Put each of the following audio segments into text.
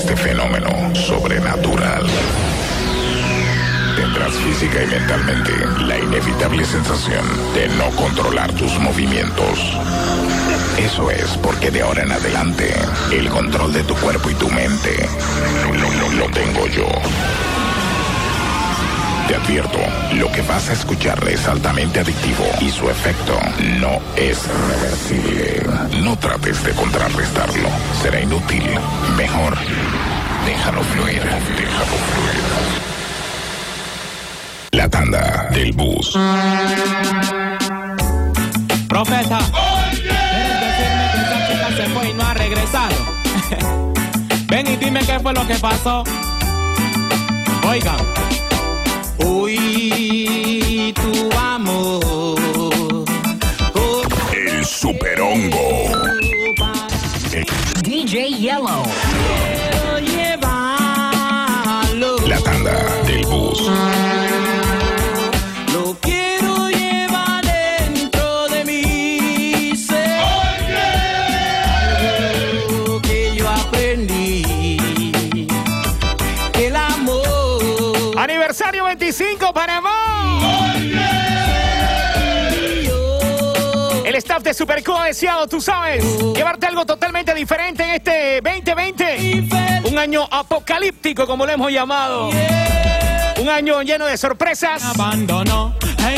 Este fenómeno sobrenatural. Tendrás física y mentalmente la inevitable sensación de no controlar tus movimientos. Eso es porque de ahora en adelante el control de tu cuerpo y tu mente lo, tengo yo. Te advierto, lo que vas a escuchar es altamente adictivo y su efecto no es reversible. No trates de contrarrestarlo, será inútil. Mejor, déjalo fluir, déjalo fluir. La tanda del bus. Profeta. ¿Quieres decirme que esa chica se fue y no ha regresado? Ven y dime qué fue lo que pasó. Oigan. Uy, tu amor. Oh, El superhongo. DJ Yellow. Staff de Superco ha deseado, tú sabes, llevarte algo totalmente diferente en este 2020. Un año apocalíptico, como lo hemos llamado. Un año lleno de sorpresas.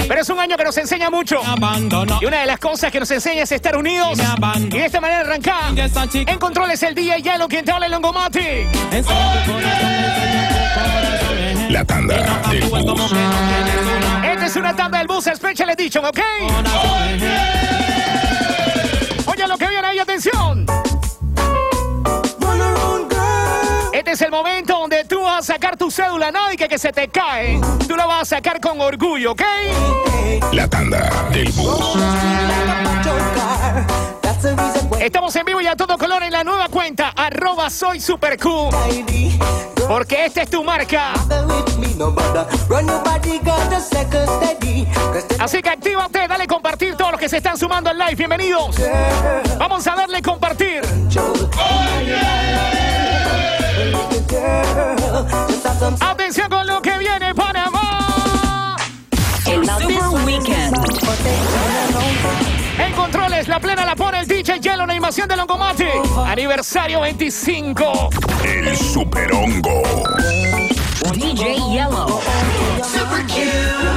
Pero es un año que nos enseña mucho. abandonó. Y una de las cosas que nos enseña es estar unidos. Y de esta manera arrancar. En controles el DJ Yellow, quien te habla el Longomati. La tanda Y del bus. Esta es una tanda del bus Special Edition, ¿ok? eh. Oye lo que viene ahí, atención. Este es el momento donde tú vas a sacar tu cédula, no y que, que se te cae. Tú la vas a sacar con orgullo, ¿ok? La tanda del bus. Estamos en vivo y a todo color en la nueva cuenta, arroba soy super. Porque esta es tu marca. Así que actívate, dale compartir todos los que se están sumando al live. Bienvenidos. Vamos a darle compartir. Atención con lo que viene, Panamá. El Super Weekend. DJ Yellow, la animación de Longomate. Aniversario 25. El superhongo. DJ Yellow.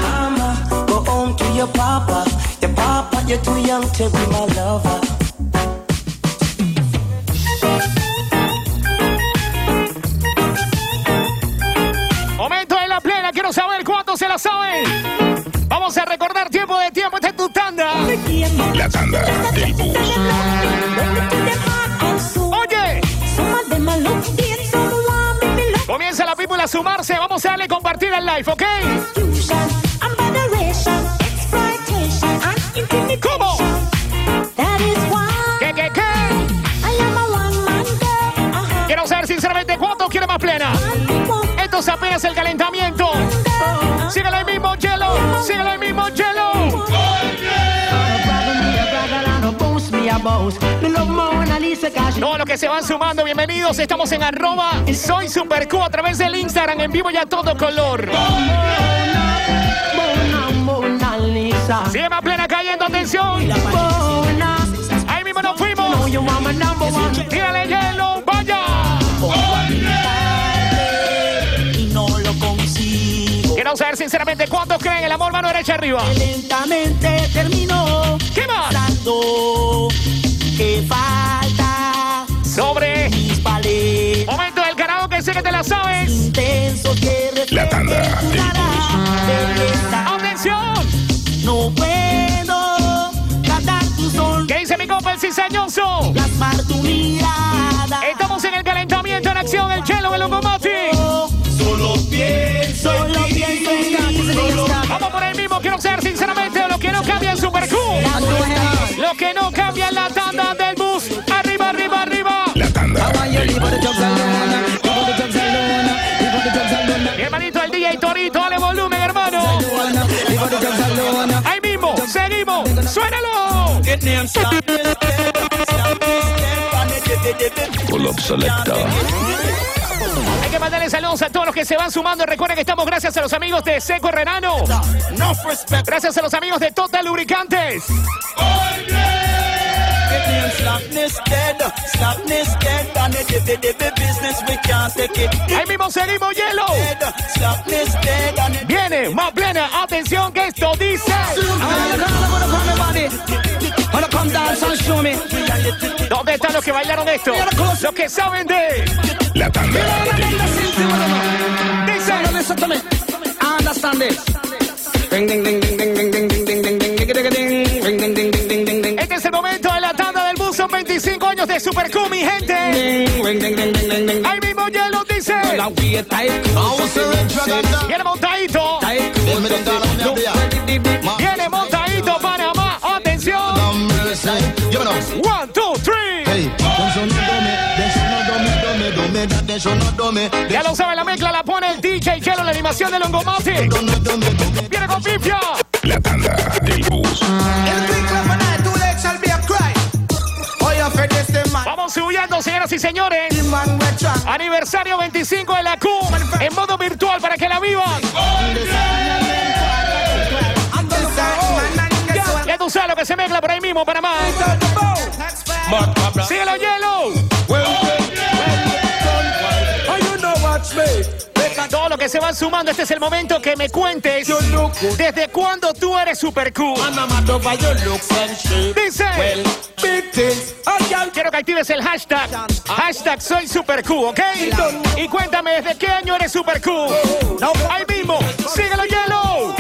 Mama, go home to your papa. Your papa, you're too young to be my lover. Momento en la plena, quiero saber cuántos se la saben. Vamos a recordar tiempo de tiempo, tanda. La tanda del bus. Oye, comienza la people a sumarse, vamos a darle compartir al live, ¿ok? ¿Cómo? ¿Qué, qué, qué? Quiero saber sinceramente cuántos quiere más plena. Esto es apenas el calentamiento. Síguelo ahí mismo, Yellow. Síguelo ahí mismo, Yellow. Todos los que se van sumando, bienvenidos. Estamos en arroba soy supercu a través del Instagram en vivo y a todo color. Sigue más plena cayendo, atención. Ahí mismo nos fuimos. Dígale, Yellow, consigo. Quiero saber sinceramente cuántos creen el amor mano derecha arriba. Lentamente terminó. ¿Qué más? Dando que falta Sobre mis palés momento del karaoke, sé que te la sabes. intensos que La tanda. Atención. No puedo captar tu sol, ¿Qué dice mi compa el cizañoso? plasmar tu mirada. Estamos en el calentamiento en acción, el Suénalo. Pull up selector. que mandarle saludos a todos los que se van sumando. Recuerden que estamos gracias a los amigos de Seco Renano. Gracias a los amigos de Total Lubricantes. Ahí mismo seguimos, hielo. Viene más plena. Atención que esto dice. ¿Dónde están los que bailaron esto? Los que saben de... La tanda. Este es el momento de la tanda del bus. Son 25 años de Supercom, mi gente. Ahí mismo ya dice. Viene montadito. Viene montadito. One, two, three. Ya lo sabe, la mezcla la pone el DJ Chelo, la animación de Longomate. Viene con pifia. La tanda del bus. Vamos subiendo, señoras y señores. Aniversario 25 de la Q en modo virtual para que la vivan. Tú sabes lo que se mezcla por ahí mismo, Panamá. Síguelo, hielo. Todo lo que se van sumando, este es el momento que me cuentes desde cuándo tú eres Super Q. Dice. Quiero que actives el hashtag. Hashtag soy Super Q, ¿ok? Y cuéntame desde qué año eres Super Q. Ahí mismo. Síguelo, hielo.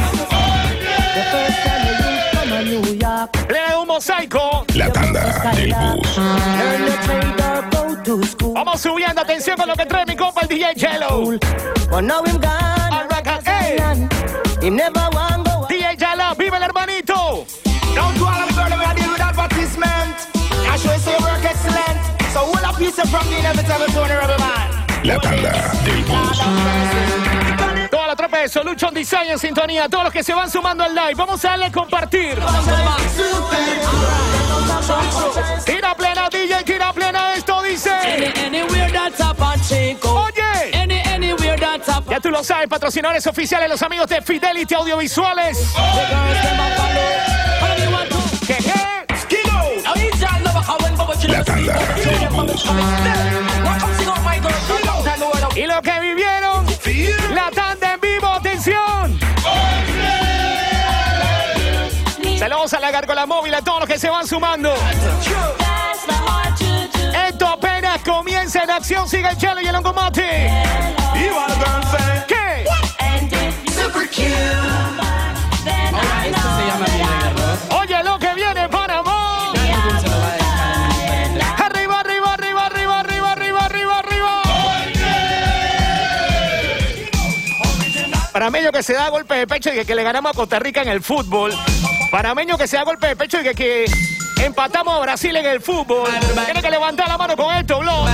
Mosaico. La tanda del bus. Vamos subiendo. Atención con lo que trae mi compa el DJ Jello. DJ Jello, vive el hermanito. Don't do all of the girl that deal with advertisement. I show you say work excellent. So all a piece of from the inevitable Tony Rebel Man. La tanda del bus. La Solution Design en sintonía. Todos los que se van sumando al live. Vamos a darle a compartir. Tira plena, DJ, tira plena. Esto dice. Oye. Ya tú lo sabes, patrocinadores oficiales, los amigos de Fidelity Audiovisuales. The girls them a follow. All you want la gárgola móvil, a todos los que se van sumando. Esto apenas comienza en acción. Sigue el chelo y el longomate. ¿Qué? Parameño que se da golpe de pecho y que, que le ganamos a Costa Rica en el fútbol. Parameño que se da golpe de pecho y que, que empatamos a Brasil en el fútbol. Tiene que levantar la mano con esto, Blog.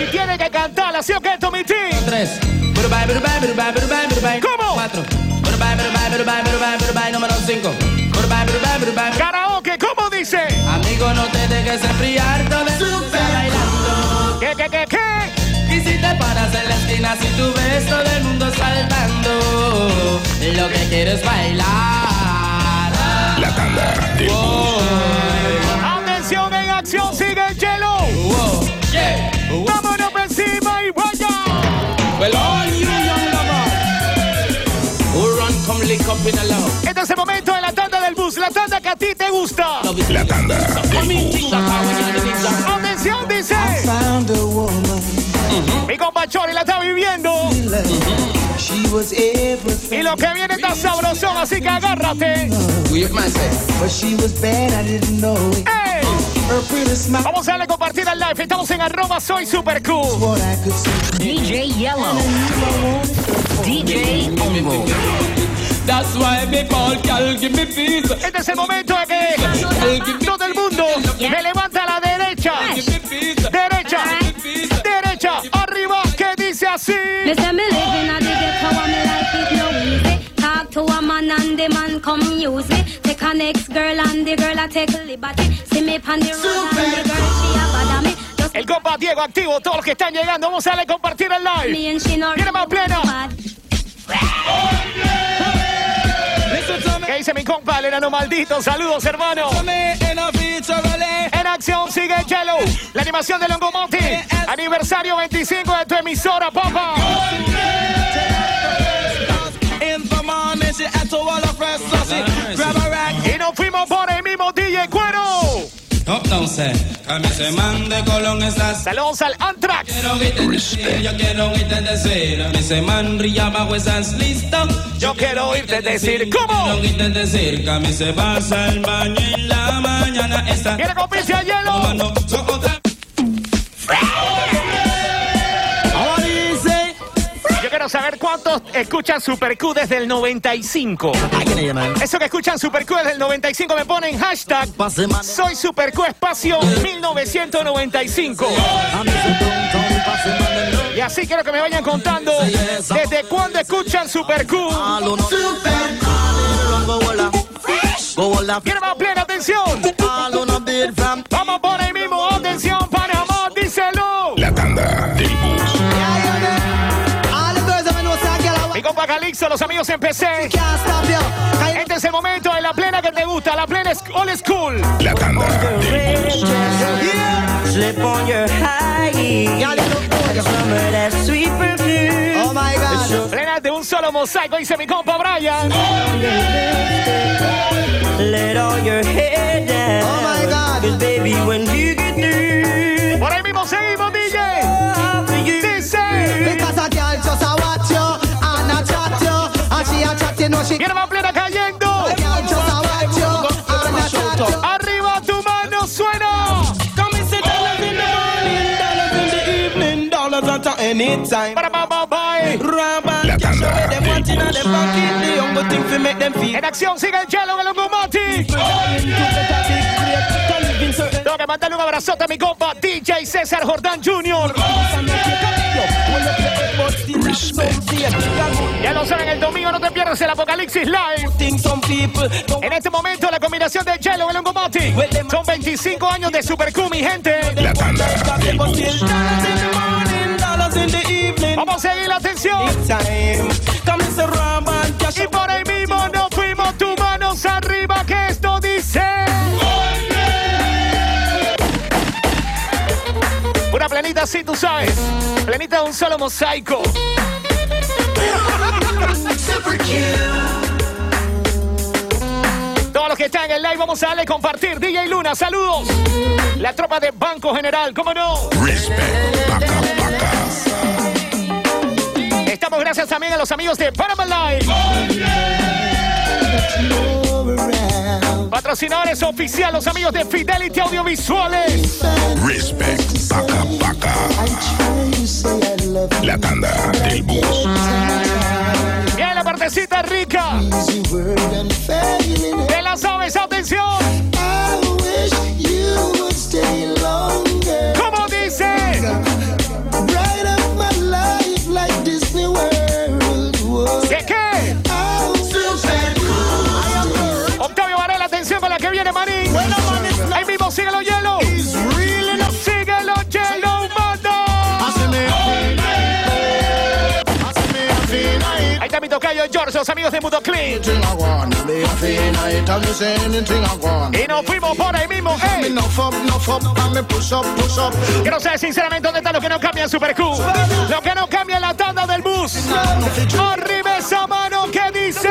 Y tiene que cantar, ¿así o qué, Tommy T? Tres. ¿Cómo? Cuatro. Número cinco. Karaoke, ¿cómo dice? Amigo, no te dejes enfriar, si tú ves todo el mundo saltando, lo que quieres es bailar. La tanda del bus. Atención en acción, sigue el hielo. Wow, yeah. Wow. Vámonos por encima y vaya. Well, all you young lovers who run, come lick up in a love. Este es el momento de la tanda del bus, la tanda que a ti te gusta. La tanda del bus. Atención, dice. Found a woman, compa Chori la está viviendo. she was everything, Y lo que viene está sabrosón, así que agárrate. Weird man say. but she was bad, I didn't know it. ¡Ey! Her pretty smile, Vamos a darle compartir al live. Estamos en arroba soy super cool. DJ Yellow. DJ. That's why me call give me peace. Este es el momento de que todo el mundo me levanta a la derecha. Derecha. Derecha. Arriba. Que dice así. Me say me live in a the ghetto and me life is no easy. Talk to a man and the man come use me. Take a next girl and the girl a take liberty. See me pon the road and the girl she a bother me. Just El compa Diego activo, todos los que están llegando, vamos a darle a compartir el live. Viene más pleno. bad. ¿Qué dice mi compa, el enano maldito? Saludos, hermano. En acción sigue Yellow, la animación de Longomonti. Aniversario 25 de tu emisora, papá. Y nos fuimos por el mismo DJ Cuero. Saludos al Antrax. Quiero yo quiero oírte decir. Say, man, brilla bajo esas listas. Yo quiero oírte decir, Quiero ¿cómo? oírte decir, que a mí se pasa el baño en la mañana. Está Viene con Pizzi a Yellow. tomando so otra. Saber cuántos escuchan Super Q desde el 95. Eso que escuchan Super Q desde el 95 me ponen hashtag Soy Super Q Espacio 1995. Y así quiero que me vayan contando desde cuándo escuchan Super Q. Quiero más plena atención. Vamos por ahí mismo. Atención, Mi compa Calixto, los amigos en PC. Este es el momento de la plena que te gusta, la plena es old school. La tanda. Slip on your. Oh my God. Plena de un solo mosaico, dice mi compa Brian. Let all your hair down. Oh my God. Cause baby, when you get through, Por ahí mismo seguimos, DJ. Dice. Because a girl just a a chat you. Arriba tu mano suena. La tanda. En acción sigue el en el Lungumati. Tengo que mandarle un abrazote a mi compa DJ César Jordán Jr. Ya lo saben, el domingo no te pierdas el Apocalipsis Live. En este momento la combinación de Jello y Longomati. Son 25 años de Super Q, mi gente. La tanda del bus. Vamos a seguir la atención. Y por ahí mismo nos fuimos tus manos arriba, que planita así, tú sabes. Planita de un solo mosaico. Todos los que están en el live, vamos a darle compartir. DJ Luna, saludos. La tropa de Banco General, ¿cómo no? Respect. Estamos gracias también a los amigos de Panama Live. Patrocinadores oficiales, los amigos de Fidelity Audiovisuales. Respect. Paca, paca. La tanda del bus. Bien, la partecita rica. De las aves, atención. Que viene Marín. Ahí mismo, síguelo, hielo. Síguelo, hielo, manda. Ahí está mi tocayo George, los amigos de Mundo Clean. Y nos fuimos por ahí mismo, ey. Quiero saber sinceramente dónde está lo que no cambia en Super Q. Lo que no cambia en la tanda del bus. Arriba esa mano que dice.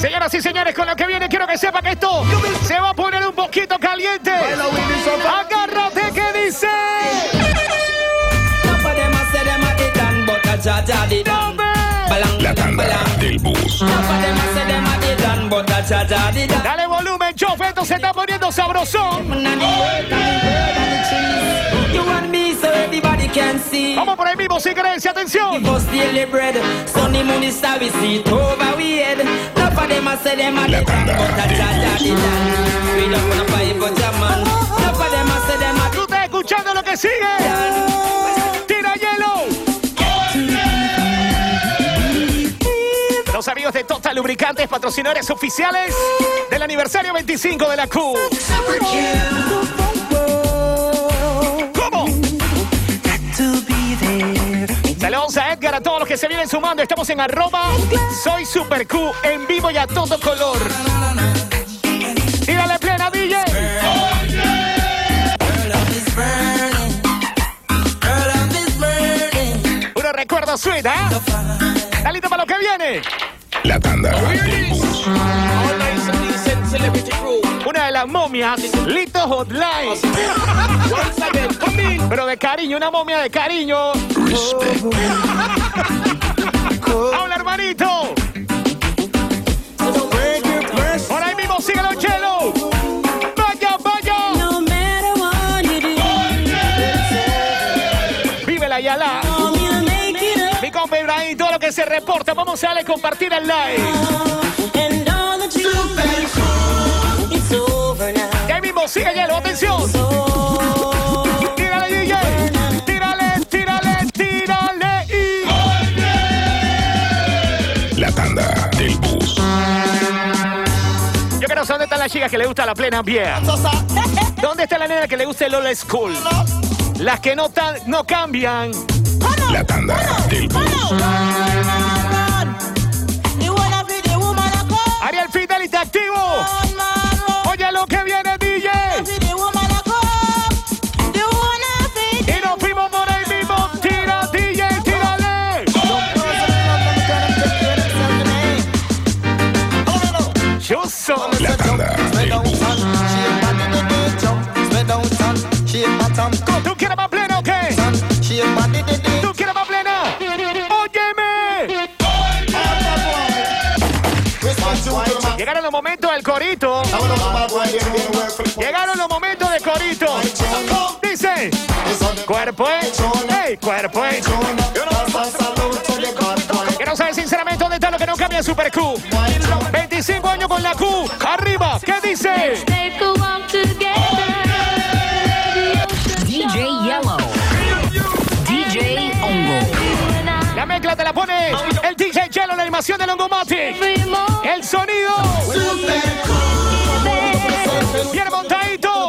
Señoras y señores, con lo que viene quiero que sepa que esto se va a poner un poquito caliente. Agárrate que dice. La tanda del bus. Dale volumen, chofe, esto se está poniendo sabrosón. Vamos por ahí mismo sin creencia, atención. Tú estás escuchando lo que sigue. Tira hielo. Los amigos de Total Lubricantes, patrocinadores oficiales del aniversario 25 de la Q. Saludos a Edgar, a todos los que se vienen sumando. Estamos en arroba Soy Super Q, en vivo y a todo color. Tírale plena, DJ. Puro recuerdo sweet. ¿Está listo para lo que viene? La tanda las momias, Lito Hotline. Pero de cariño, una momia de cariño. ¡Hola, hermanito! Por ahí mismo, síguelo, Chelo. ¡Vaya, vaya! Vive la Yala. Mi compa Ibrahim, todo lo que se reporta, vamos a darle compartir al live. Y sigue Hielo, atención. Tírale, DJ. Tírale, tírale, tírale. Y... La tanda del bus. Yo quiero saber dónde están las chicas que le gusta la plena vieja. ¿Dónde está la nena que le gusta el old school? Las que no, tan- no cambian. La tanda del bus. Ariel Fidelity activo. Oye lo que viene, Llegaron los momentos del corito. Llegaron los momentos del corito. Dice, cuerpo hey, cuerpo es. Quiero saber sinceramente dónde está lo que no cambia en Super Q. 25 años con la Q. Arriba, ¿qué dice? DJ Yellow. DJ Ongo. La mezcla te la pone el DJ Jello, la animación de Longomatic. El sonido. Bien montadito.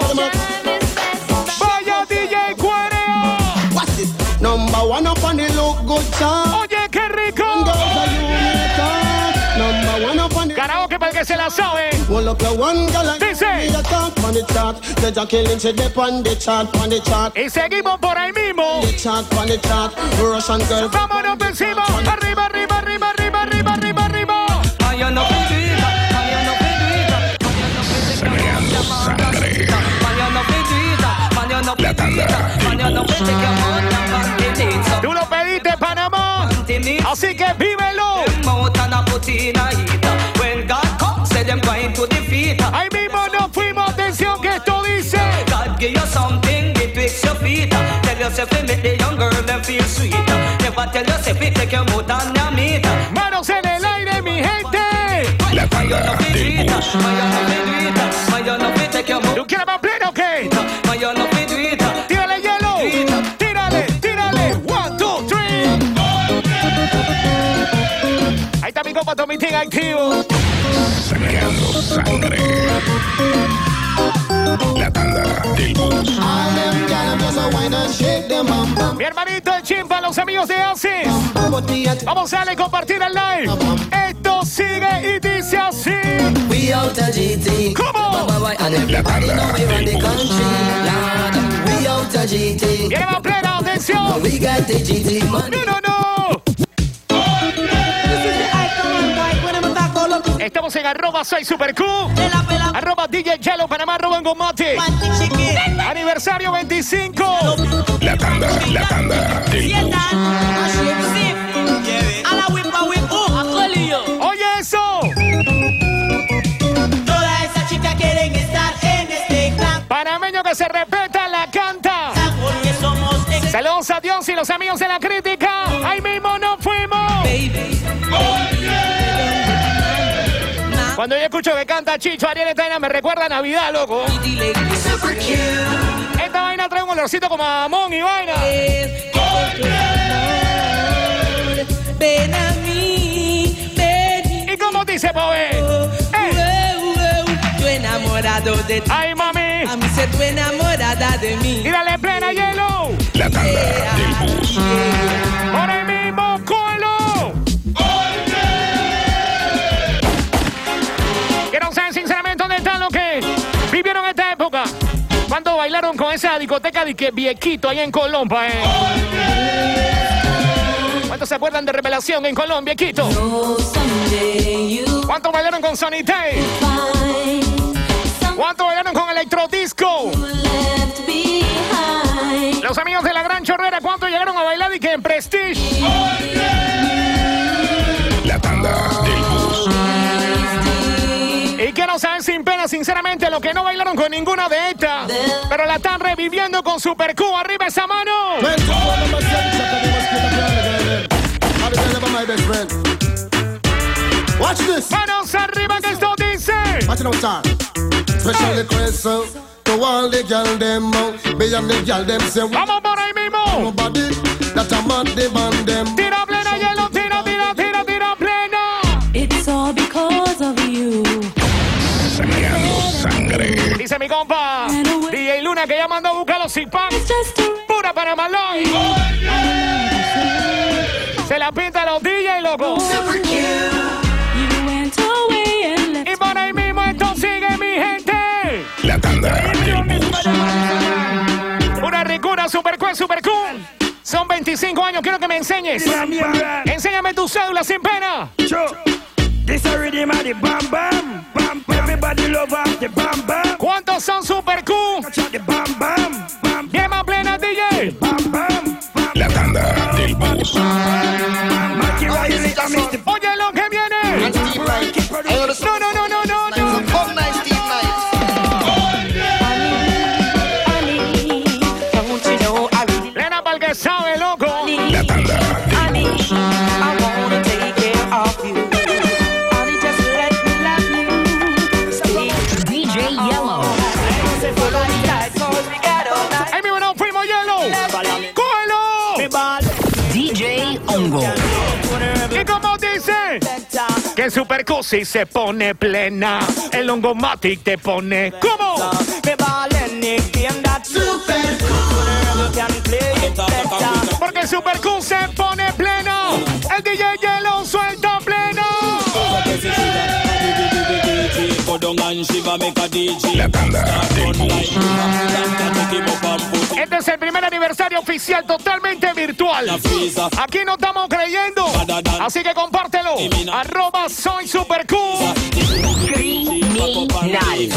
Vaya DJ Cuereo. Number one up on the look good chart. Oye, qué rico. Karaoke para el que se la sabe. Dice. Y seguimos por ahí mismo. Vámonos encima. Arriba, arriba, arriba, arriba, arriba, arriba, arriba. Sangre. La tanda. Tú lo pediste, Panamá. Así que vívelo. Ahí mismo nos fuimos. Atención que esto dice. God give you something, it wakes your feet. Tell yourself to make the young girl them feel sweet. Never tell yourself take more than your meat. Manos en el aire, mi gente. La tanda del bus. ¿Tú quieres más pleno o qué? Tírale hielo. Tírale, tírale. One, two, three. Ahí está mi compa Tommy Ting activo. Saneando sangre. La tanda del bus. Mi hermanito el chimpa, los amigos de Asis. Vamos a darle compartir el live. Esto sigue y dice así. We out a GT. ¿Cómo? La everybody tanda know we run the del bus. country. Lord, we out a GT. Viene más plena, atención. We got the GT money. No, no, no. Estamos en arroba soy super Q. Arroba DJ Yellow Panamá, arroba Engomate. Aniversario 25. La tanda, la tanda del Saludos a Dios y los amigos de la crítica. Ahí mismo nos fuimos. Cuando yo escucho que canta Chicho Ariel Estaina me recuerda a Navidad, loco. Esta vaina trae un olorcito como a y vaina. Ven a mí, ven. ¿Y cómo dice Pavel? enamorado eh. de ti. Ay, mami. A mí se tu enamorada de mí. Y dale plena, hielo. La tanda del bus. Por el mismo cuelo. Quiero saber sinceramente dónde están los que vivieron esta época. Cuando bailaron con esa discoteca de que viequito ahí en Colombia, eh. ¿Cuántos se acuerdan de Revelación en Colombia, Quito? ¿Cuántos bailaron con Sonny Tay? ¿Cuántos bailaron con Electrodisco? Amigos de la Gran Chorrera, ¿cuántos llegaron a bailar y que en Prestige? La tanda del bus. Y quiero saber sin pena, sinceramente, lo que no bailaron con ninguna de estas, pero la están reviviendo con Super Q. ¡Arriba esa mano! Watch this. ¡Manos arriba que esto dice! Watch it out, sir. Special request to all the girl them out. Me and the girl them say ¡Vamos por ahí mismo! nobody that a man them. ¡Tira plena, hielo! ¡Tira, tira, tira, tira plena! It's all because of you. Sacando sangre. Dice mi compa, DJ Luna que ya mandó a buscar los a Pura para Malón. Se la pinta los DJ, loco. you went away and left Y por ahí mismo esto sigue, mi gente. La tanda. Una ricura, super cool, super cool. Son 25 años, quiero que me enseñes. Enséñame tu cédula sin pena. This a rhythm of the bam bam bam. Everybody love off the bam bam. ¿Cuántos son super cool? Touch out the bam bam bam Llama plena, DJ. bam bam bam. La tanda del bus. Que sabe, loco. La tanda DJ Yellow. all night. Ahí mismo nos fuimos, hielo. ¡Cógelo! DJ Ongo. ¿Y cómo dice? Que Super si se pone plena. El Ongomatic te pone. ¿Cómo? Better. Porque Super Q se pone plena. El DJ Yellow suelta. La tanda bus. Este es el primer aniversario oficial totalmente virtual. Aquí no estamos creyendo. Así que compártelo. Arroba soy Super Q. Criminal.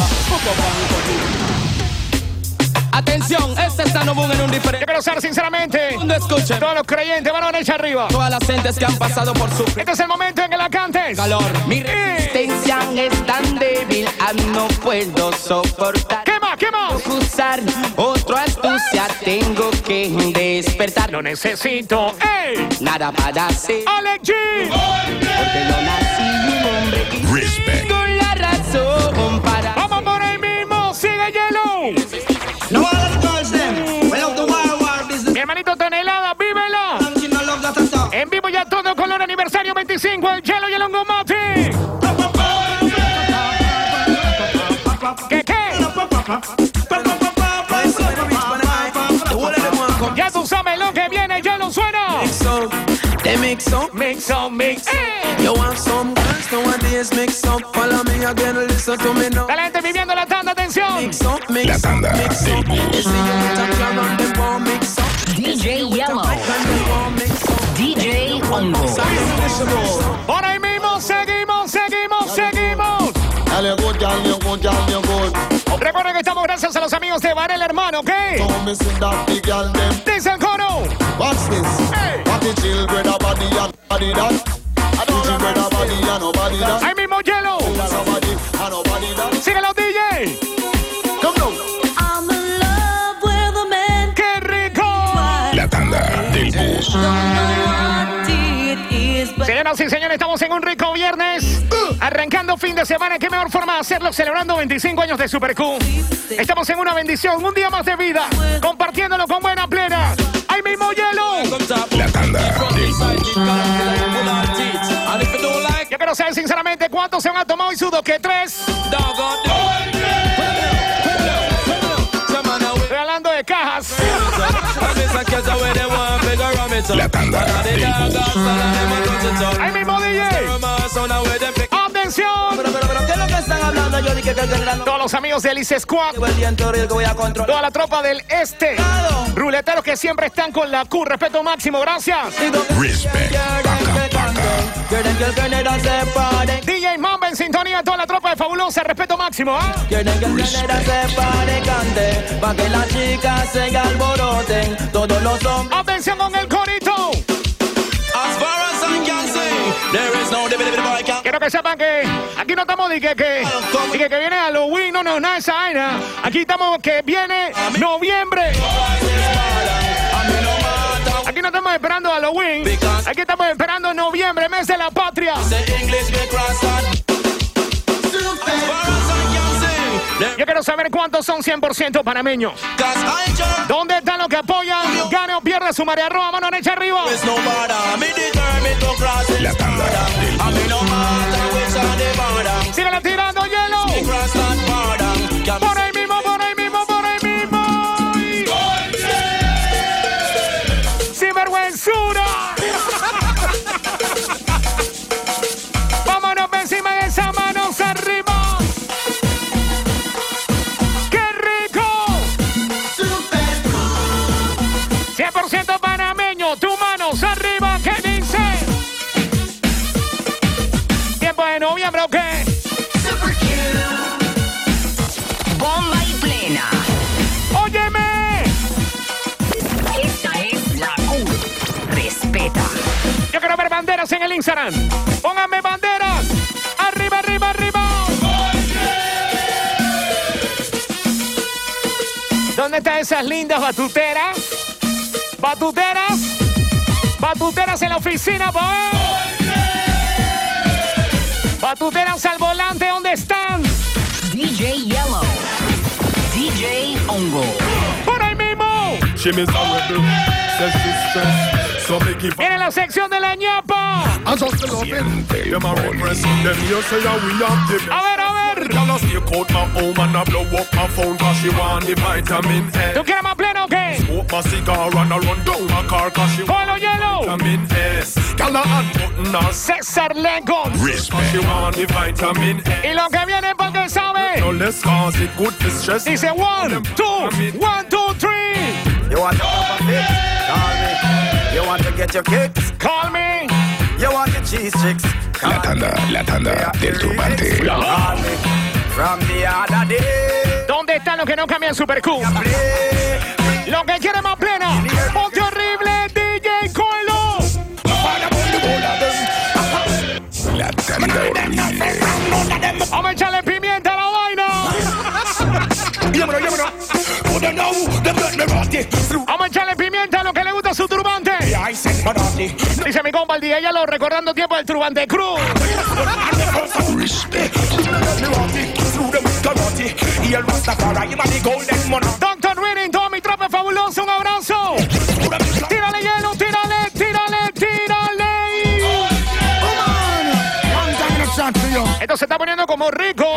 Atención, este está no boom en un Yo diferente quiero ser sinceramente. mundo. Escuchen. Todos los creyentes van a derecha arriba. Todas las gentes que han pasado por su Este es el momento en que la cantes. calor. Mi resistencia es tan débil, ah, no puedo soportar. ¿Qué más? ¿Qué más? Usar otra astucia, tengo que despertar. Lo necesito. ¡Ey! Nada para hacer, Alex G. porque no nací un hombre y Respect. tengo la razón para. Vamos por ahí mismo. Sigue Yellow. Ya con el aniversario 25. El Yellow y el Ongomati. ¿Qué qué? Ya tú sabes lo que viene. Yellow suena. They mix up. Mix on mix. ¡Ey! You want some girls nowadays mix up. Follow me again, listen to me now. La gente viviendo la tanda. Atención. Mix up, mix up, mix up. Por ahí mismo seguimos, seguimos, seguimos. Good, good, good. Recuerden que estamos gracias a los amigos de Varela Hermano, ¿ok? Dice el coro. What's this? Hey. What the children a body and body that? señoras señores, estamos en un rico viernes. Arrancando fin de semana, qué mejor forma de hacerlo celebrando 25 años de Super Q. Estamos en una bendición, un día más de vida, compartiéndolo con buena plena. ¡Ay, mismo hielo! La tanda. Yo quiero saber sinceramente cuántos se van a tomar hoy que tres. Hablando de cajas. La tanda del bus. ¡Ahí mismo, DJ! ¡Atención! ¿Qué es lo que están hablando? Yo dije que el general no Todos los amigos del Alice Squad, el viento río que voy a controlar. toda la tropa del este, ruleteros que siempre están con la Q, respeto máximo, gracias. Respect. Paca, paca. DJ Mamba en sintonía, toda la tropa de Fabulosa, respeto máximo, ¿ah? Quieren que el general se pare, cante. Pa' que las chicas se alboroten. Todos los hombres. Atención con el corito. As far as I can see, there is no que sepan que aquí no estamos de que, que, de que, que viene Halloween, no, no, nada de esa vaina. Aquí estamos que viene noviembre. Aquí no estamos esperando Halloween. Aquí estamos esperando noviembre, mes de la patria. Yo quiero saber cuántos son 100% panameños. ¿Dónde están los que apoyan? Gane o pierde su marea roja, mano derecha arriba. La tanda del Síguela tirando hielo. Quiero ver banderas en el Instagram. Pónganme banderas. Arriba, arriba, arriba. ¿Dónde están esas lindas batuteras? Batuteras. Batuteras en la oficina, pues. Batuteras al volante, ¿dónde están? DJ Yellow. DJ Ongo. Por ahí mismo. So make it ¡En la sección de la ñapa! Siente A ver, a ver. ¿Tú quieres más pleno o qué? Smoke my cigar and I yellow. César Lengon. Cause she lo que viene porque sabe. No less cause it good for stress. Dice one, two, one, two, three. Want to get your kicks? Call me. You want the cheese chicks? La tanda, la tanda del turbante. Call. From the other day. ¿Dónde están los que no cambian Super Q? Play. Lo que quiere más plena. Ponte horrible, DJ Coelho. La tanda horrible. Vamos a echarle pimienta. Vamos a echarle pimienta a lo que le gusta a su turbante. Dice mi compa el día, ya lo recordando tiempo del turbante cruz. Doctor Reading, todo mi tropa fabuloso, un abrazo. Tírale hielo, tírale, tírale, tírale. Esto se está poniendo como rico.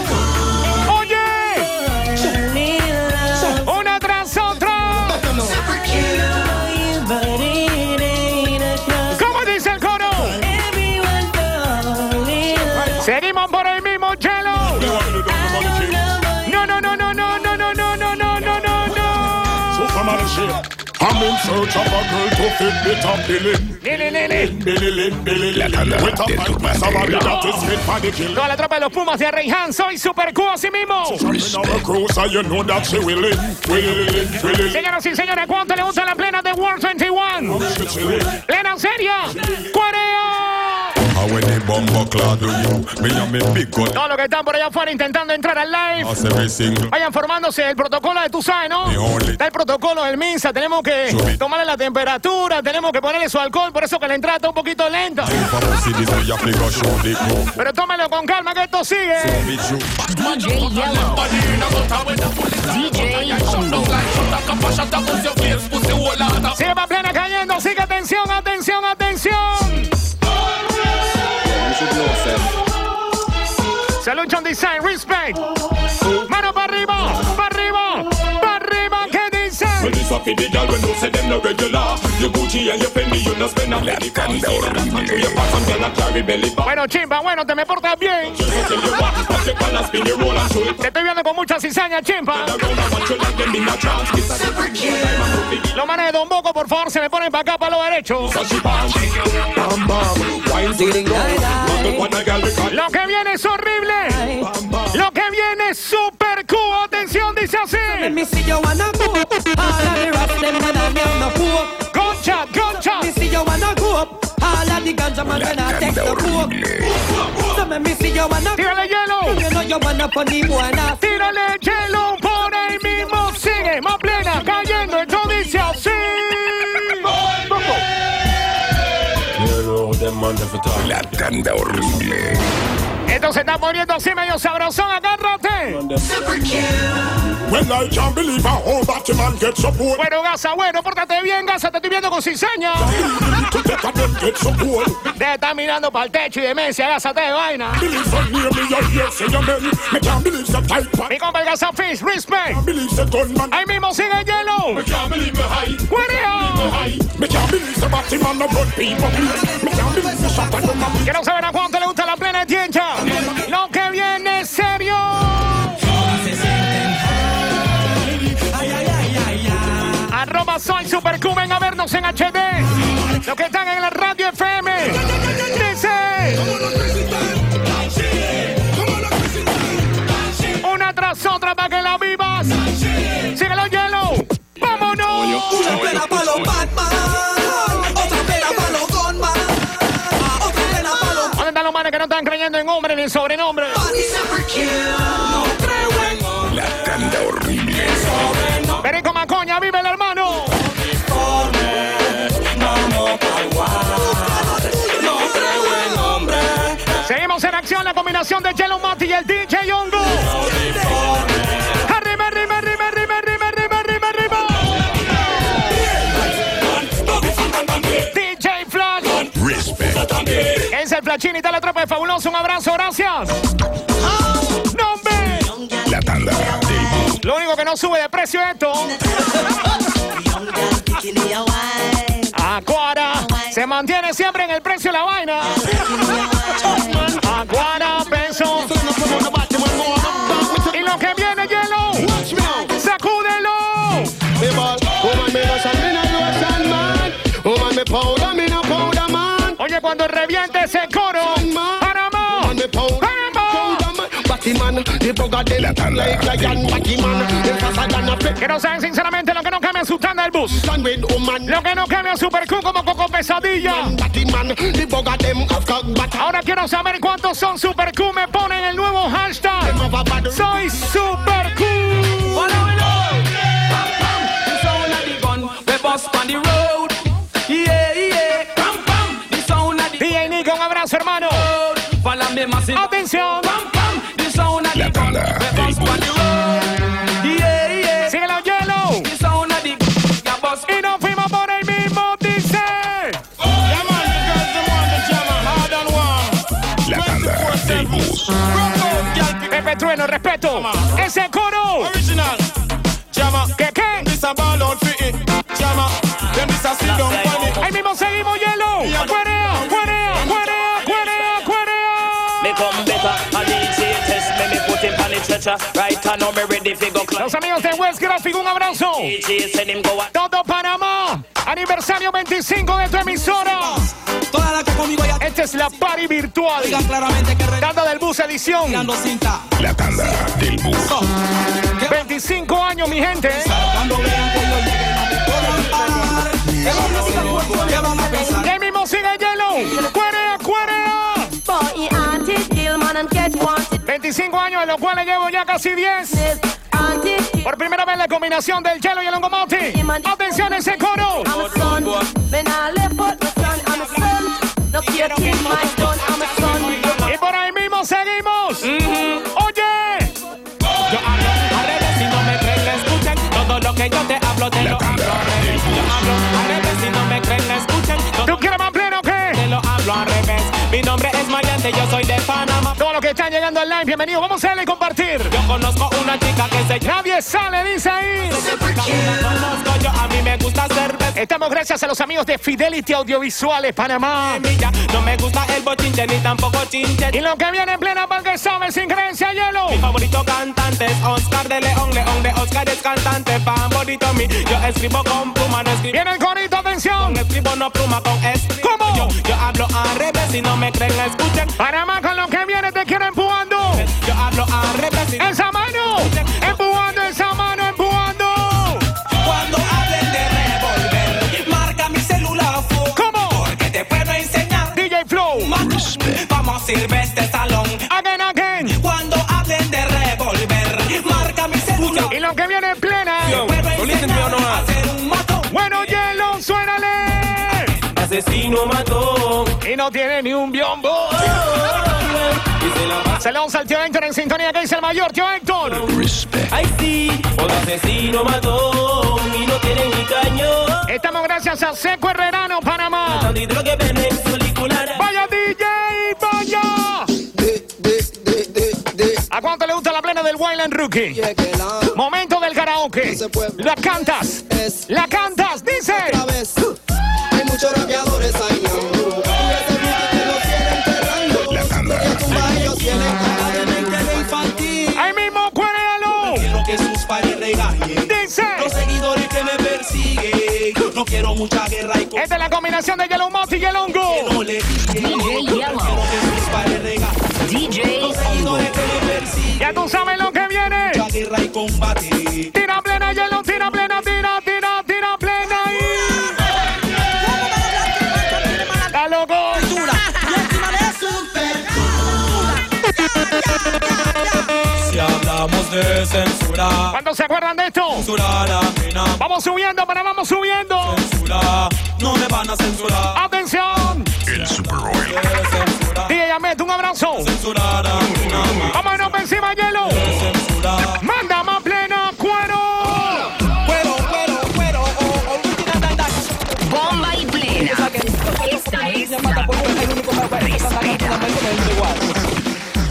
La tanda del turbante. Toda la tropa de los Pumas de Reyhan, soy Super Q, así mismo. Señoras y señores, ¿cuánto le gusta la plena de World 21? Plena en serio. 40. Todos los que están por allá afuera intentando entrar al live. Vayan formándose el protocolo de tu sabes, ¿no? Está el protocolo del Minsa. Tenemos que tomarle la temperatura, tenemos que ponerle su alcohol. Por eso que la entrada está un poquito lenta. Pero tómalo con calma que esto sigue. Plena cayendo, sigue atención, atención, atención. Solution Design, respect. Mano para arriba, para arriba, para arriba, ¿qué dice? Well, this up the girl when you say them no regular. You Gucci and you Fendi, you no spend a. Bueno, chimba, bueno, te me portas bien. Te estoy viendo con mucha cizaña, chimba. Los manes de Don Boco, por favor, se me ponen para acá, para lo derecho. Lo que viene es horrible. Lo que viene es super cool. Atención, dice así. Concha, concha. Tírale hielo. Tírale hielo por ahí mismo. Sigue, más plena, cayendo. Esto dice así. La tanda horrible. Esto se está poniendo así medio sabrosón. Agárrate. Bueno, Gaza, bueno, pórtate bien, Gaza. Te estoy viendo con cizaña. To get a them get support. Deja de estar mirando para el techo y demencia. Gázate de vaina. Mi compa el Gaza Fish, respect. Ahí mismo sigue hielo. The batty man no saber a cuánto le gusta la plena tiencha. Lo que viene es serio. Arroba soy Super Q, ven a vernos en HD. Los que están en la radio FM. Dice. Una tras otra para que la están creyendo en hombre ni en sobrenombre? No creo en La tanda horrible. Perico Macoña, vive el hermano. Seguimos en acción la combinación de Jello Mati y el DJ Hongo. Flachini, está la tropa de fabuloso. Un abrazo, gracias. ¡Nombre! La tanda del Lo único que no sube de precio es esto. Acuara se mantiene siempre en el precio de la vaina. Acuara, peso. Y lo que viene, hielo. Sacúdelo. Woman, me lotion, me man, the bugger them La tanda like lion. Batty man, them faster than a flick. Que no saben sinceramente lo que no cambia en su tanda del bus. Lo que no cambia Super Q como Coco Pesadilla. Ahora quiero saber cuántos son Super Q. Me ponen el nuevo hashtag. Soy Super Q. The sound of the gun, we bust on the road. Yeah, yeah. Pam, pam. The sound of the DJ Nico, un abrazo, hermano. Atención. Bus. Pepe Trueno, respeto. Ese coro. Original. Jama. ¿Qué qué? Ahí mismo seguimos, hielo. Cuerea, cuerea. Me come better, and DJ test me, me put him on the stretcher. Right now, me ready go. Los amigos de West Graphic, un abrazo. DJ send him go a Todo Panamá. Aniversario 25 de tu emisora. Esta es la party virtual. Digan claramente que Tanda del bus edición. La tanda del bus. 25 años, mi gente. ¿eh? Cuando mismo sigue Yellow? ¡Cuerea, cuerea! 25 años, de los cuales llevo ya casi 10. Por primera vez la combinación del hielo y el hongomote. Atención a ese coro. Y por ahí mismo seguimos. Oye. Yo hablo al revés si no me creen, escuchen. Todo lo que yo te hablo, te lo hablo al revés. Yo hablo al revés si no me creen, escuchen. ¿Tú quieres más pleno o qué? Te lo hablo al revés. Mi nombre es Mayante, yo soy de Panamá. Todos los que están llegando al live, bienvenidos. Vamos a darle y compartir. Yo conozco una chica que se llama. Nadie sale, dice ahí. Conozco yo, a mí me gusta. Estamos gracias a los amigos de Fidelity Audiovisuales Panamá. No me gusta el bochinche ni tampoco chinche. Y lo que viene en plena que sabe sin creencia hielo. Mi favorito cantante es Oscar de León. León de Oscar es cantante favorito mi. Yo escribo con pluma, no escribo. Viene el corito, atención. Con escribo no pluma, con escribo. ¿Cómo? Yo, yo hablo al revés si no me creen, escuchen. Panamá con Mató. Y no tiene ni un biombo. Se la pasa. Saludos al tío Héctor en sintonía que dice el mayor, tío Héctor. Ay sí, otro asesino mató y no tiene ni caño. Estamos gracias a Seco Herrerano, Panamá. Vaya DJ, vaya. ¿A cuánto le gusta la plena del Wildland Rookie? Momento del karaoke. La cantas. La cantas, dice. Hay rapeadores Mucha guerra y Esta es la combinanación de Yellow Motti y no le. DJ Yellow. Regañen. DJ persiguen. Ya tú sabes lo que viene. Mucha guerra y combate. Tira plena, Yellow, tira plena, tira, tira, tira plena. Está loco. Si hablamos de censura, ¿Cuántos se acuerdan de esto? censura la pena. Vamos subiendo, pero vamos subiendo. Censura, no me van a censurar. Atención. El Super Oil. Censura, DJ Ahmed, un abrazo. censurar a una más. Vámonos para encima, hielo. Manda más plena, cuero. Cuero, cuero, cuero, oh, oh, da. Bomba y plena. Esta es la.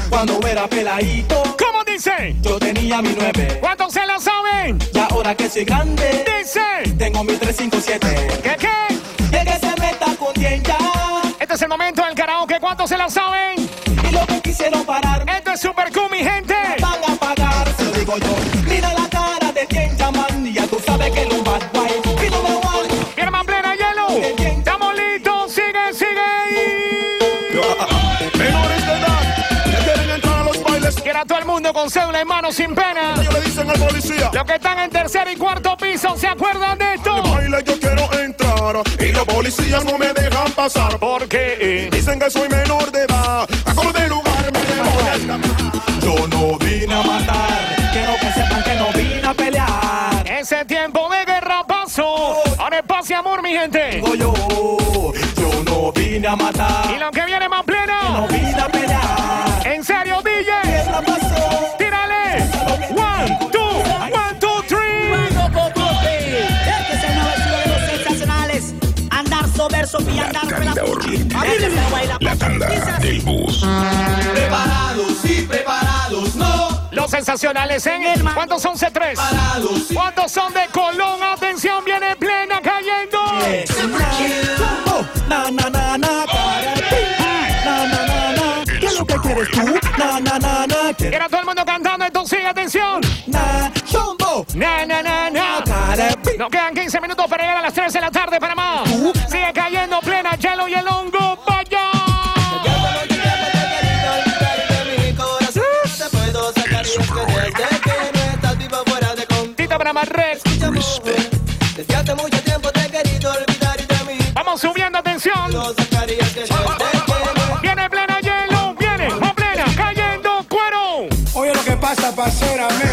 Cuando era peladito, ¿Cómo dice? yo tenía mi nueve. ¿Cuántos se la saben? Y ahora que soy grande, Dice. tengo mi 357. ¿Qué qué? Y el que se. Este es el momento del karaoke. ¿Cuántos se la saben? Y lo que quisieron parar, Esto es Super Cool, mi gente. van a pagar. Se lo digo yo. A todo el mundo con cédula en mano sin pena. Ellos le dicen al policía. Los que están en tercer y cuarto piso, ¿se acuerdan de esto? Baile yo quiero entrar y los policías no me dejan pasar. Porque eh, Dicen que soy menor de edad. A como de lugar me voy a escapar. Yo no vine a matar. Quiero que sepan que no vine a pelear. ese tiempo de guerra pasó. Ahora es paz y amor, mi gente. Digo yo, yo no vine a matar. Y lo que viene tanda del bus. Preparados y preparados, no. Los sensacionales en ¿Cuántos son C3? Preparados y ¿Cuántos son de Colón? Atención, viene plena cayendo. Na na na na. ¿Qué es lo que quieres tú? Na na na na. que- Quiero a todo el mundo cantando, entonces sigue atención. Na chombo. Na, na, na, na. Nos quedan 15 minutos para llegar a las 3 de la tarde, Panamá. Sigue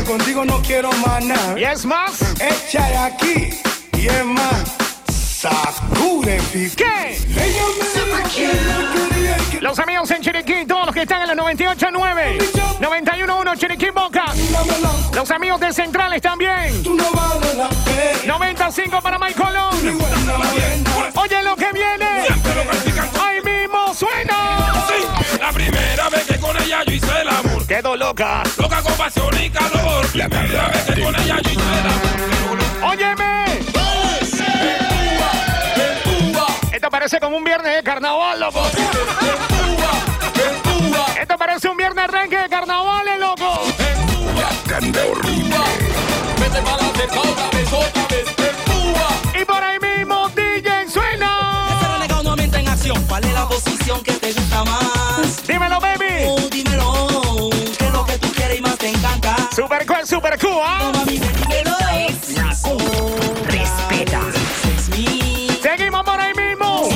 contigo no quiero más nada. ¿Y es más? Echa de aquí y es más. Sacude. Los amigos en Chiriquí, todos los que están en la 98.9, 91.1 Chiriquí Boca. Los amigos de Centrales también. 95 para Mike Colón. Oye lo que viene. Ahí mismo suena. La primera vez Quedó loca. Loca con pasión y calor. La vez que con ella yo amor. Óyeme. Esto parece como un viernes de carnaval, loco. Esto parece un viernes arranque de carnaval, Super cool, super cool, ¿ah? Mami, dímelo. Respeta. Seguimos por ahí mismo.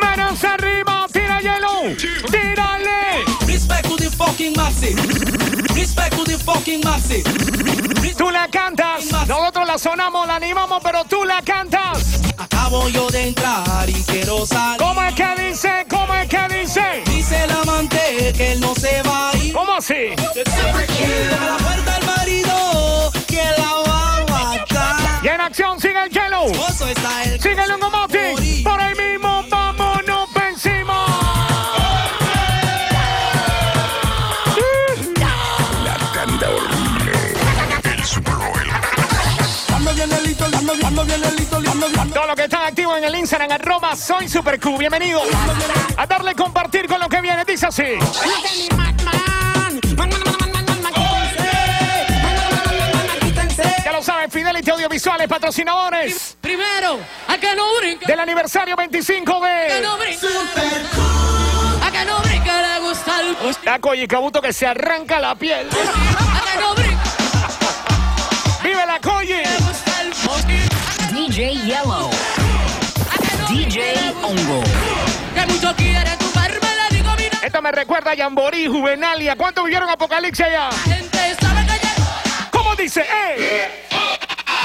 Manos arriba, tira hielo. Tírale. Respect to the fucking maxi. Respect to the fucking maxi. Tú la cantas. Nosotros la sonamos, la animamos, pero tú la cantas. Acabo yo de entrar y quiero salir. ¿Cómo es que dice? ¿Cómo es que dice? Dice el amante que él no se va a ir. ¿Cómo así? El Sigue el Longomote. Por ahí mismo, vámonos encima. La tanda horrible. El Super. Dame bien el dame bien el dame, dame. Todos los que están activos en el Instagram, arroba soy Super Q. Bienvenidos a darle compartir con lo que viene. Dice así. Ya lo saben, Fidelity Audiovisuales, patrocinadores Primero, a que no brinque, del aniversario 25 que de no brinque. A que no brinque le gusta el post. Taco y Cabuto que se arranca la piel. A que no brinque ¡Vive la post. DJ Yellow. DJ Hongo. Que mucho quiere tu barba, le digo mira. Esto me recuerda a Yamborí, Juvenalia. ¿Cuántos vivieron Apocalipsis allá? Gente sabe que ya. ¿Cómo dice? ¡Eh!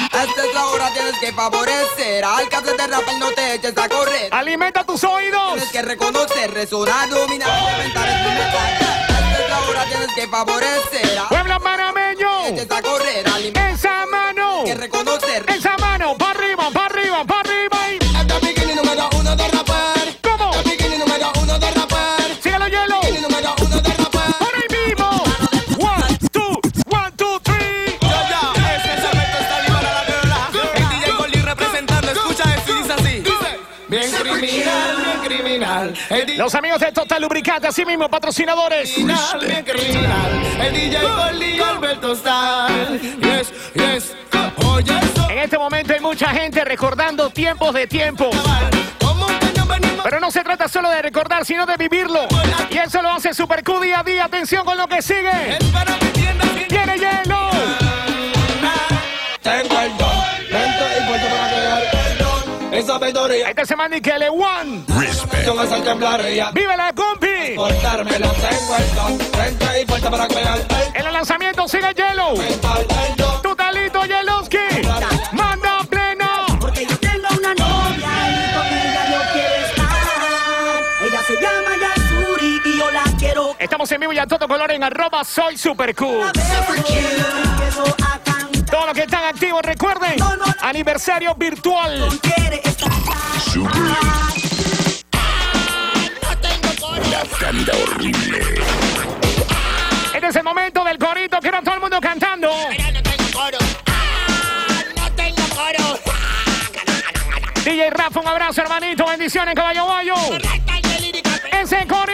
Esta es la hora, tienes que favorecer al hace de rap y no te eches a correr. Alimenta tus oídos. Tienes que reconocer, resonar, dominar, experimentar. Esta es la hora, tienes que favorecer al Pueblo panameño. que eches a correr. Alimentar, Esa mano. que reconocer. Esa mano. Amigos de Total Lubricante, así mismo, patrocinadores. criminal, bien criminal. El DJ Goli Alberto Star. Yes, yes. Oye, eso. En este momento hay mucha gente recordando tiempos de tiempo. Pero no se trata solo de recordar, sino de vivirlo. Y eso lo hace Super Q día a día. Atención con lo que sigue. Tiene hielo. Tengo el don, lento y fuerte para crear el don. Esa sabiduría, Este se manda y que le one. Respect. son esa temblaría. ¡Vive la compi! Cortármelo, tengo el don, lento y fuerte para el En el lanzamiento sigue hielo. mental, el don. Tutalito Yelowski. Manda plena. Porque yo tengo una novia y con ella yo quiero estar. Ella se llama Yasuri y yo la quiero Estamos en vivo y a todo color en arroba soy Super cantar. Todos los que están activos, recuerden. Aniversario virtual. Quiere estar. Super. La tanda horrible. Este es el momento del corito. Quiero a todo el mundo cantando. DJ Rafa, un abrazo, hermanito. Bendiciones, caballo guayo. Ese corito.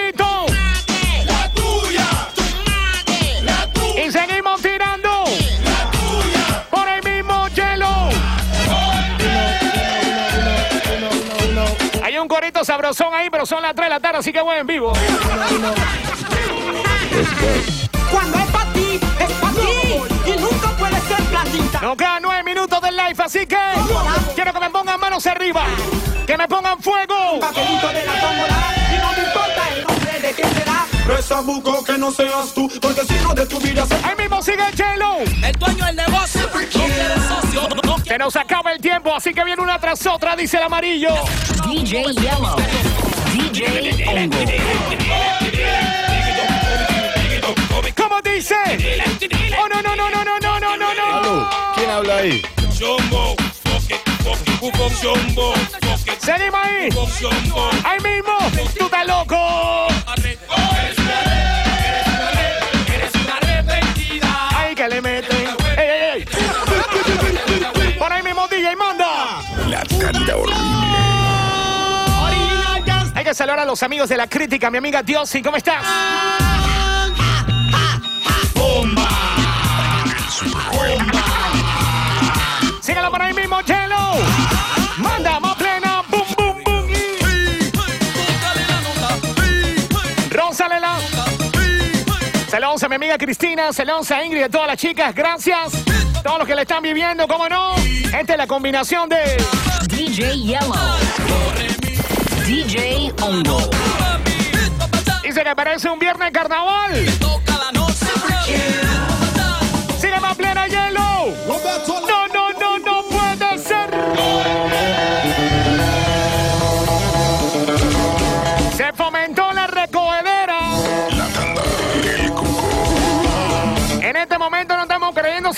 Sabrosón ahí, pero son las 3 de la tarde, así que voy en vivo. Cuando es para ti, es para ti. Y nunca puede ser platita. Nos quedan 9 minutos del live, así que quiero que me pongan manos arriba. Que me pongan fuego. Papelito de la tómbola. Y no me importa el nombre de quién será. Reza buco que no seas tú, porque si no de tu vida se... Ahí mismo sigue Chelo. El dueño del negocio no quiere socio. Se nos acaba el tiempo, así que viene una tras otra, dice el amarillo. DJ Yellow. DJ. ¿Cómo dice? Oh, no, no, no, no, no, no, no, no, no. ¿Quién habla ahí? It, Seguimos ahí. Ahí mismo. Tú estás loco. Ahí que le meten. Mismo, DJ, manda. La tanda horrible. Hay que saludar a los amigos de la crítica, mi amiga Diosy, ¿cómo estás? Sígalo por ahí mismo, Chelo. Manda, más plena. Boom, boom, boom. Rosalela. Saludos a mi amiga Cristina, saludos a Ingrid a todas las chicas, gracias. Todos los que le están viviendo, ¿cómo no? Esta es la combinación de DJ Yellow. DJ Ongo. Dice que parece un viernes carnaval.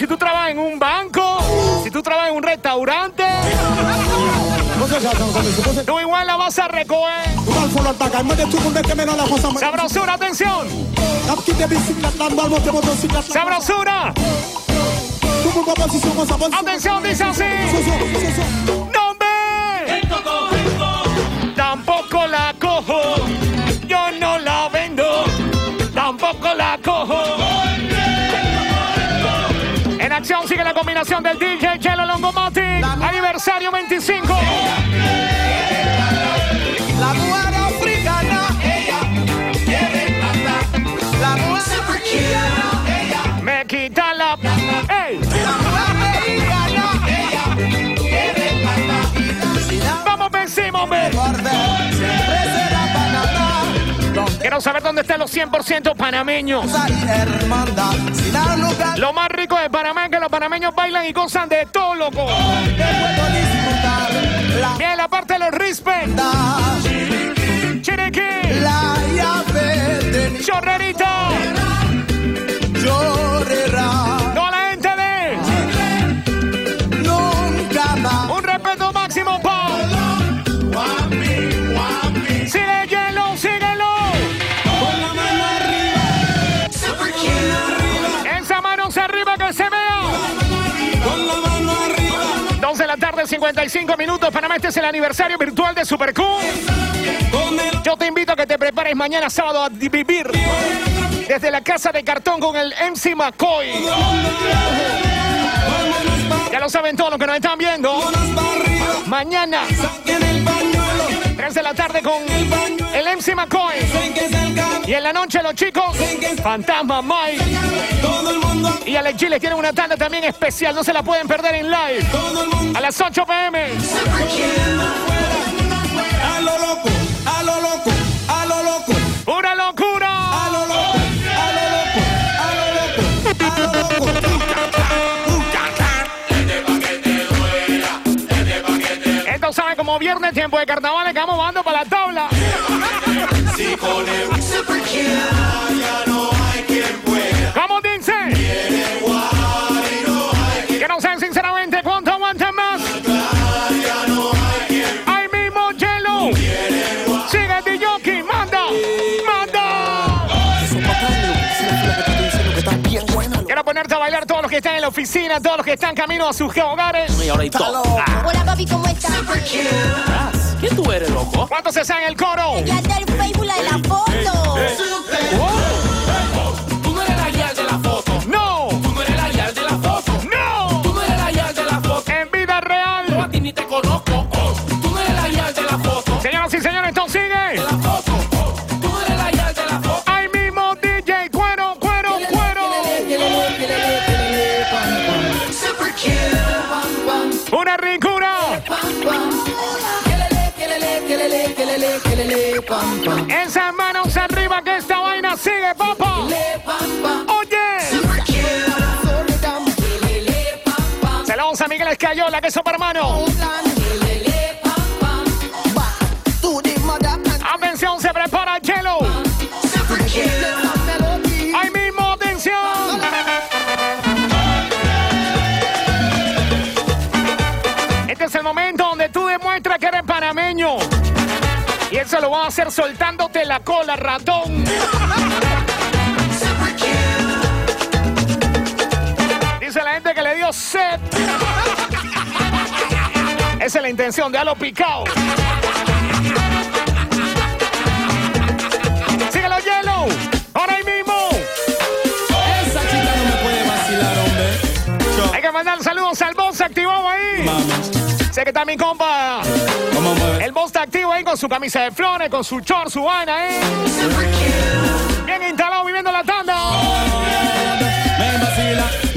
Si tú trabajas en un banco, si tú trabajas en un restaurante. Tú igual la vas a recoger. Sabrosura, atención. Sabrosura. Atención, dice así. ¡No me! Tampoco la cojo. Yo no la vendo. Tampoco la cojo. Acción sigue la combinación del DJ Chelo Longomatic. Aniversario 25. La mujer africana, ella quiere. La mujer africana, ella, Me quita la. ¡Ey! la mujer americana, ella quiere. ¡Vamos, vencimos, hombre! Quiero saber dónde están los 100% panameños. Lo más rico de Panamá es que los panameños bailan y gozan de todo, loco. disfrutar. La Bien, la parte de los respect. Chiriquí. la llave de mi Chorrerita. 55 minutos. Panamá, este es el aniversario virtual de Super Yo te invito a que te prepares mañana sábado a vivir desde la casa de cartón con el MC McCoy. Ya lo saben todos los que nos están viendo. Mañana, 3 de la tarde con el MC McCoy. Y en la noche los chicos, Fantasma Mike y Alex Giles tienen una tanda también especial. No se la pueden perder en live. A las 8 pm. A lo loco, a lo loco, a lo loco, ¡Pura locura! como viernes, tiempo de carnaval, estamos bando para la tabla. Si con dice? Ponerte a bailar todos los que están en la oficina, todos los que están camino a sus hogares. Hola papi, ¿cómo estás? ¿Quién tú eres, loco? ¿Cuántos se saben el coro? Ya del Facebook la de la foto. Tú no eres la guía de la foto. ¡No! Tú no eres la guía de la foto. ¡No! Tú no eres la guía de la foto. En vida Yo a real. ti ni te conozco. Escayola, que hermano. Atención, se prepara Chelo. Ahí mismo, atención. Este es el momento donde tú demuestras que eres panameño. Y eso lo vas a hacer soltándote la cola, ratón. Dice la gente que le dio sed. Esa es la intención de Halo Picao. Síguelo, Yellow. Ahora ahí mismo. Esa chica no me puede vacilar, hombre. Hay que mandar saludos al boss activado ahí. Sé que está mi compa. El boss está activo ahí con su camisa de flores, con su short, su vaina, ¿eh? Bien instalado viviendo la tanda.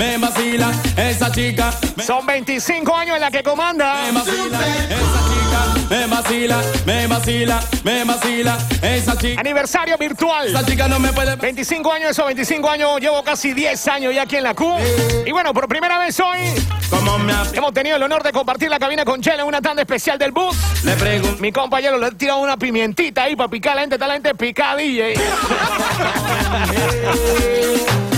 Me vacila, esa chica. Son 25 años en la que comanda. Me vacila, esa chica. Me vacila, me vacila, me vacila, esa chica. Aniversario virtual. Esa chica no me puede. 25 años, esos 25 años, llevo casi 10 años ya aquí en la Q. Y bueno, por primera vez hoy Como me ha- hemos tenido el honor de compartir la cabina con Chela en una tanda especial del bus. Le pregunto. Mi compañero le ha tirado una pimentita ahí para picar a la gente, está la gente picada, DJ.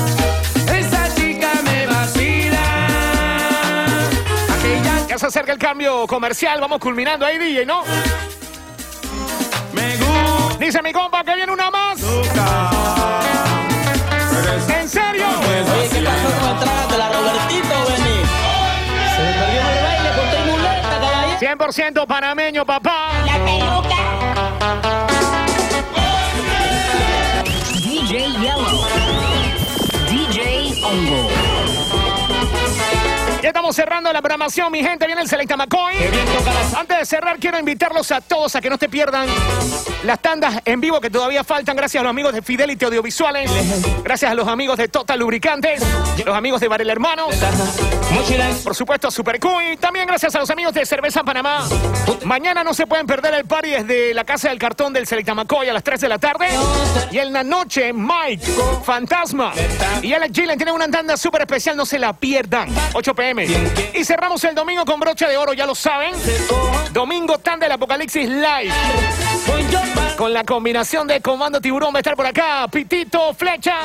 Ya se acerca el cambio comercial, vamos culminando ahí, DJ, ¿no? me gusta. Dice mi compa que viene una más. ¿En serio? Oye, ¿qué pasó con el trago de la Robertito, Beni? Se me perdió el baile con tu muleta, caballero. 100% panameño, papá. La peluca. DJ Yellow. DJ Ongo. Estamos cerrando la programación, mi gente. Viene el Selecta McCoy. Antes de cerrar, quiero invitarlos a todos a que no te pierdan las tandas en vivo que todavía faltan. Gracias a los amigos de Fidelity Audiovisuales. Gracias a los amigos de Total Lubricantes. Los amigos de Varela Hermanos. Por supuesto, Super Cuy. También gracias a los amigos de Cerveza Panamá. Mañana no se pueden perder el party desde la Casa del Cartón del Selecta McCoy a las 3 de la tarde. Y en la noche, Mike, Fantasma y Alex Gillen tienen una tanda súper especial. No se la pierdan. 8 pm. Y cerramos el domingo con broche de oro, ya lo saben. Domingo tanda del Apocalipsis Live. Con la combinación de Comando Tiburón va a estar por acá. Pitito, Flecha.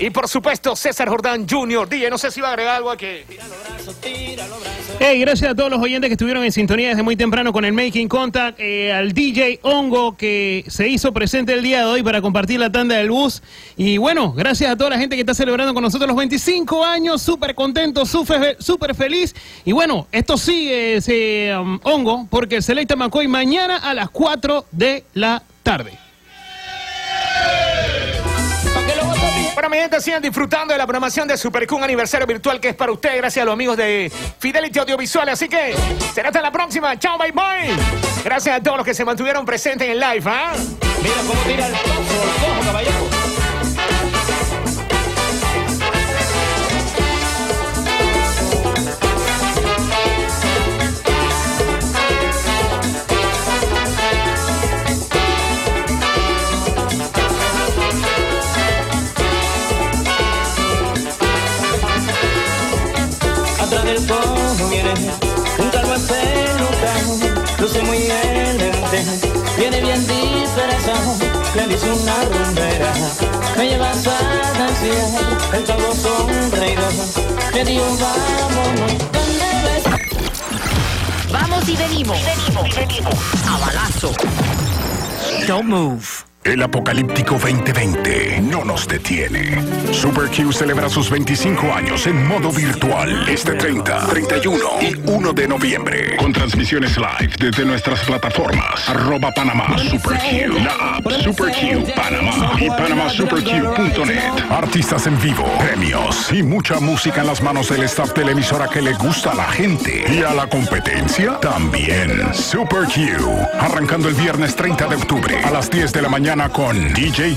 Y por supuesto, César Jordán Jr. DJ, no sé si va a agregar algo a que. Hey, gracias a todos los oyentes que estuvieron en sintonía desde muy temprano con el Making Contact, eh, al DJ Hongo que se hizo presente el día de hoy para compartir la tanda del bus. Y bueno, gracias a toda la gente que está celebrando con nosotros los 25 años, súper contento, súper feliz. Y bueno, esto sigue ese um, Hongo porque el Selecta McCoy mañana a las 4 de la tarde. Bueno, mi gente, sigan disfrutando de la programación de Super aniversario virtual que es para ustedes, gracias a los amigos de Fidelity Audiovisual. Así que será hasta la próxima. Chao, bye bye. Gracias a todos los que se mantuvieron presentes en el live. ¿ah? Mira cómo tira el cojo. Luce muy elegante, viene bien disfrazado, le dice una rumbera, me lleva a danzar, el calvo sonreído, le digo vámonos, ¿dónde ves? Vamos y venimos. venimos, venimos. A balazo. Don't move. El apocalíptico 2020 no nos detiene. Super Q celebra sus 25 años en modo virtual este 30, 31 y 1 de noviembre. Con transmisiones live desde nuestras plataformas. Arroba Panamá Super Q, la app Super Q Panamá y panamasuperq.net. Artistas en vivo, premios y mucha música en las manos del staff de la emisora que le gusta a la gente. Y a la competencia también. Super Q. Arrancando el viernes 30 de octubre a las 10 de la con DJ